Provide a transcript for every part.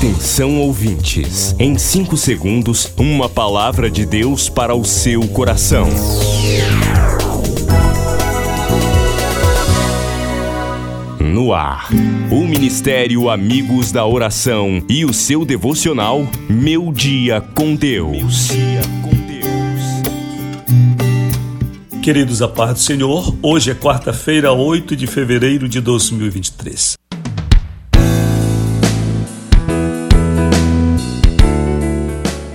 Atenção ouvintes, em 5 segundos, uma palavra de Deus para o seu coração. No ar, o Ministério Amigos da Oração e o seu devocional Meu Dia com Deus. Queridos, a paz do Senhor, hoje é quarta-feira, 8 de fevereiro de 2023.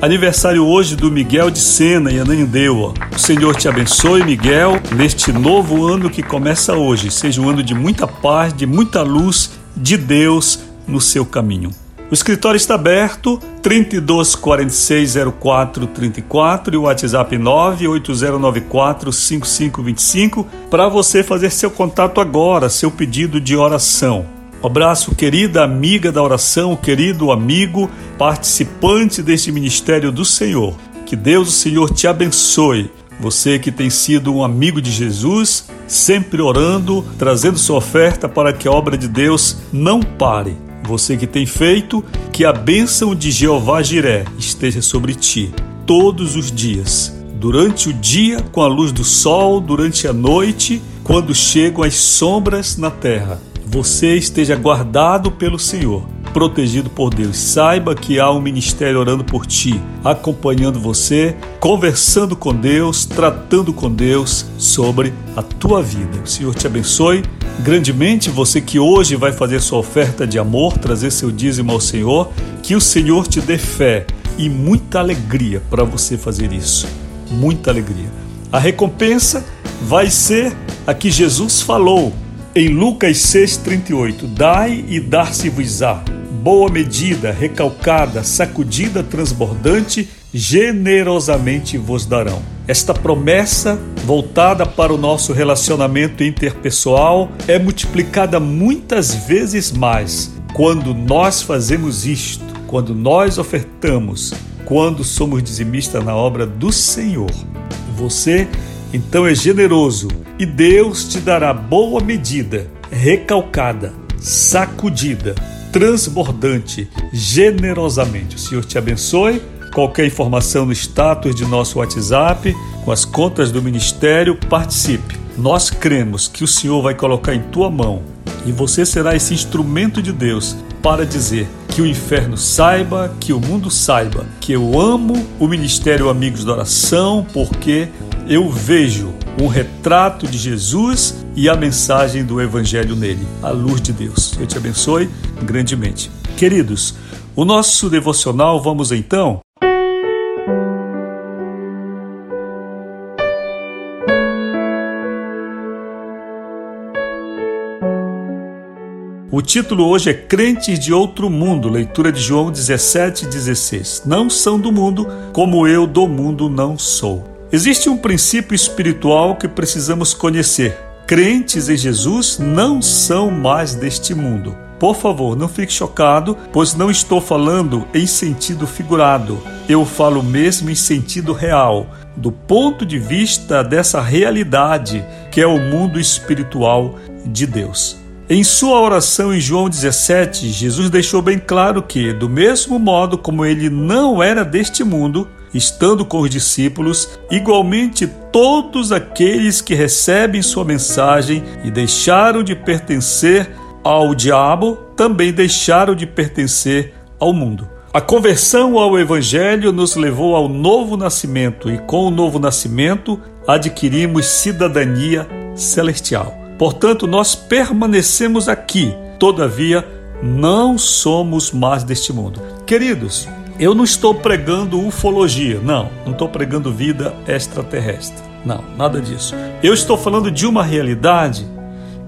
Aniversário hoje do Miguel de Sena e Ananindeua. O Senhor te abençoe, Miguel, neste novo ano que começa hoje. Seja um ano de muita paz, de muita luz de Deus no seu caminho. O escritório está aberto, 32460434 e o WhatsApp 980945525 para você fazer seu contato agora, seu pedido de oração. Abraço, querida amiga da oração, querido amigo, participante deste ministério do Senhor. Que Deus, o Senhor, te abençoe. Você que tem sido um amigo de Jesus, sempre orando, trazendo sua oferta para que a obra de Deus não pare. Você que tem feito, que a bênção de Jeová Jiré esteja sobre ti todos os dias. Durante o dia, com a luz do sol, durante a noite, quando chegam as sombras na terra você esteja guardado pelo Senhor, protegido por Deus. Saiba que há um ministério orando por ti, acompanhando você, conversando com Deus, tratando com Deus sobre a tua vida. O Senhor te abençoe grandemente. Você que hoje vai fazer sua oferta de amor, trazer seu dízimo ao Senhor, que o Senhor te dê fé e muita alegria para você fazer isso. Muita alegria. A recompensa vai ser a que Jesus falou em Lucas 6,38, dai e dar-se-vos-á, boa medida, recalcada, sacudida, transbordante, generosamente vos darão. Esta promessa, voltada para o nosso relacionamento interpessoal, é multiplicada muitas vezes mais quando nós fazemos isto, quando nós ofertamos, quando somos dizimistas na obra do Senhor. Você então é generoso, e Deus te dará boa medida, recalcada, sacudida, transbordante, generosamente. O Senhor te abençoe. Qualquer informação no status de nosso WhatsApp, com as contas do ministério, participe. Nós cremos que o Senhor vai colocar em tua mão e você será esse instrumento de Deus para dizer que o inferno saiba, que o mundo saiba que eu amo o Ministério Amigos da Oração, porque eu vejo um retrato de Jesus e a mensagem do Evangelho nele, a luz de Deus. Eu te abençoe grandemente. Queridos, o nosso devocional, vamos então. O título hoje é Crentes de Outro Mundo, leitura de João 17, 16. Não são do mundo, como eu do mundo não sou. Existe um princípio espiritual que precisamos conhecer. Crentes em Jesus não são mais deste mundo. Por favor, não fique chocado, pois não estou falando em sentido figurado. Eu falo mesmo em sentido real, do ponto de vista dessa realidade que é o mundo espiritual de Deus. Em sua oração em João 17, Jesus deixou bem claro que, do mesmo modo como ele não era deste mundo, estando com os discípulos, igualmente todos aqueles que recebem sua mensagem e deixaram de pertencer ao diabo também deixaram de pertencer ao mundo. A conversão ao Evangelho nos levou ao novo nascimento e, com o novo nascimento, adquirimos cidadania celestial. Portanto, nós permanecemos aqui, todavia, não somos mais deste mundo. Queridos, eu não estou pregando ufologia, não, não estou pregando vida extraterrestre, não, nada disso. Eu estou falando de uma realidade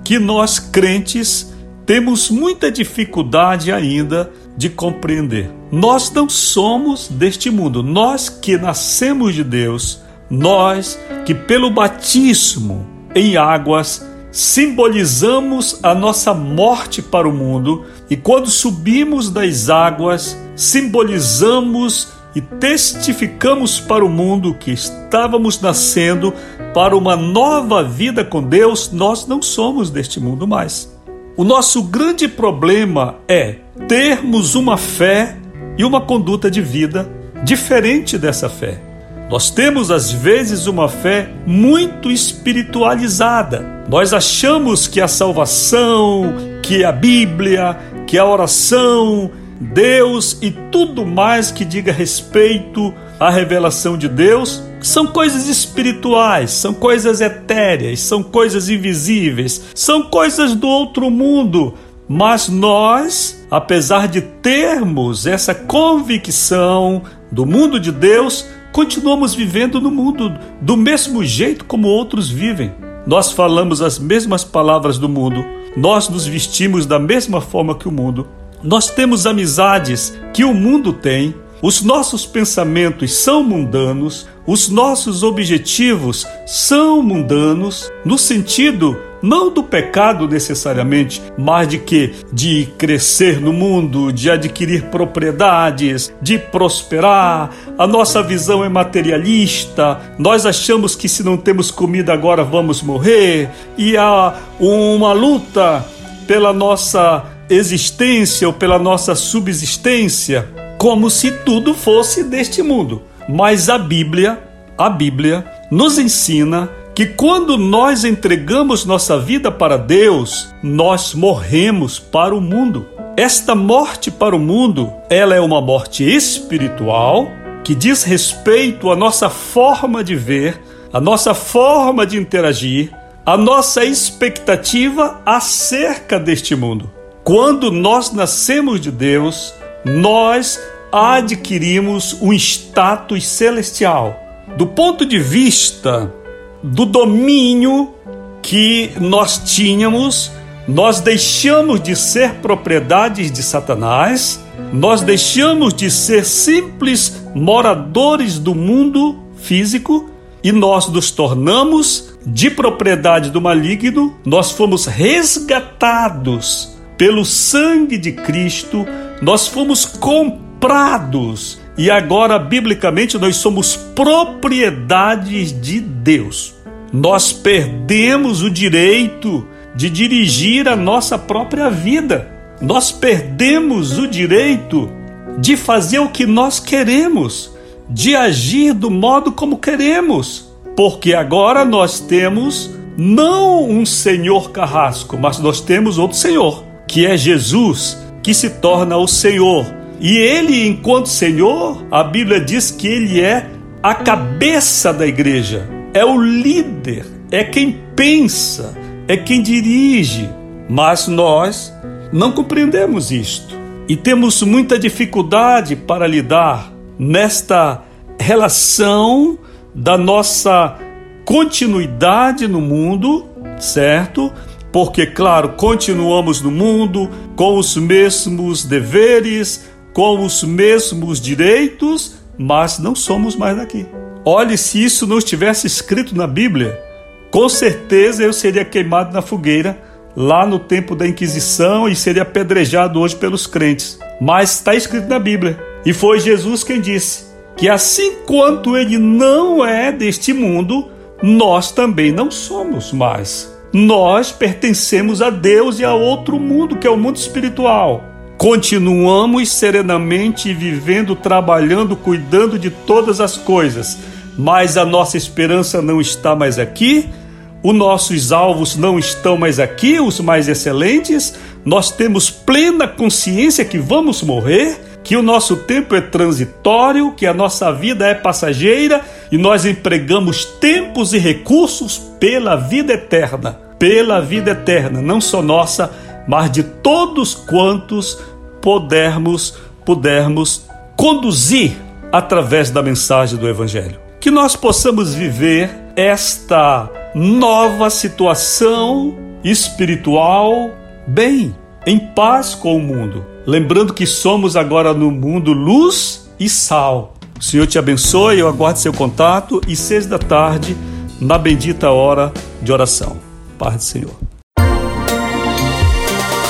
que nós crentes temos muita dificuldade ainda de compreender. Nós não somos deste mundo, nós que nascemos de Deus, nós que pelo batismo em águas simbolizamos a nossa morte para o mundo e quando subimos das águas, simbolizamos e testificamos para o mundo que estávamos nascendo para uma nova vida com Deus, nós não somos deste mundo mais. O nosso grande problema é termos uma fé e uma conduta de vida diferente dessa fé. Nós temos às vezes uma fé muito espiritualizada. Nós achamos que a salvação, que a Bíblia, que a oração, Deus e tudo mais que diga respeito à revelação de Deus são coisas espirituais, são coisas etéreas, são coisas invisíveis, são coisas do outro mundo. Mas nós, apesar de termos essa convicção do mundo de Deus, continuamos vivendo no mundo do mesmo jeito como outros vivem. Nós falamos as mesmas palavras do mundo, nós nos vestimos da mesma forma que o mundo, nós temos amizades que o mundo tem, os nossos pensamentos são mundanos, os nossos objetivos são mundanos, no sentido não do pecado necessariamente, mas de que de crescer no mundo, de adquirir propriedades, de prosperar. A nossa visão é materialista. Nós achamos que se não temos comida agora vamos morrer e há uma luta pela nossa existência ou pela nossa subsistência, como se tudo fosse deste mundo. Mas a Bíblia, a Bíblia nos ensina que quando nós entregamos nossa vida para Deus, nós morremos para o mundo. Esta morte para o mundo, ela é uma morte espiritual que diz respeito à nossa forma de ver, à nossa forma de interagir, à nossa expectativa acerca deste mundo. Quando nós nascemos de Deus, nós adquirimos um status celestial. Do ponto de vista do domínio que nós tínhamos, nós deixamos de ser propriedades de Satanás, nós deixamos de ser simples moradores do mundo físico e nós nos tornamos de propriedade do maligno, nós fomos resgatados pelo sangue de Cristo, nós fomos comprados e agora, biblicamente, nós somos propriedades de Deus. Nós perdemos o direito de dirigir a nossa própria vida. Nós perdemos o direito de fazer o que nós queremos, de agir do modo como queremos, porque agora nós temos não um Senhor carrasco, mas nós temos outro Senhor, que é Jesus, que se torna o Senhor e ele, enquanto Senhor, a Bíblia diz que ele é a cabeça da igreja, é o líder, é quem pensa, é quem dirige. Mas nós não compreendemos isto e temos muita dificuldade para lidar nesta relação da nossa continuidade no mundo, certo? Porque, claro, continuamos no mundo com os mesmos deveres, com os mesmos direitos, mas não somos mais daqui. Olhe, se isso não estivesse escrito na Bíblia, com certeza eu seria queimado na fogueira lá no tempo da Inquisição e seria apedrejado hoje pelos crentes. Mas está escrito na Bíblia. E foi Jesus quem disse que assim quanto ele não é deste mundo, nós também não somos mais. Nós pertencemos a Deus e a outro mundo, que é o mundo espiritual. Continuamos serenamente vivendo, trabalhando, cuidando de todas as coisas, mas a nossa esperança não está mais aqui, os nossos alvos não estão mais aqui, os mais excelentes. Nós temos plena consciência que vamos morrer, que o nosso tempo é transitório, que a nossa vida é passageira e nós empregamos tempos e recursos pela vida eterna. Pela vida eterna, não só nossa, mas de todos quantos pudermos, pudermos conduzir através da mensagem do Evangelho. Que nós possamos viver esta nova situação espiritual bem, em paz com o mundo. Lembrando que somos agora no mundo luz e sal. O Senhor te abençoe, eu aguardo seu contato e seis da tarde, na bendita hora de oração. Paz do Senhor.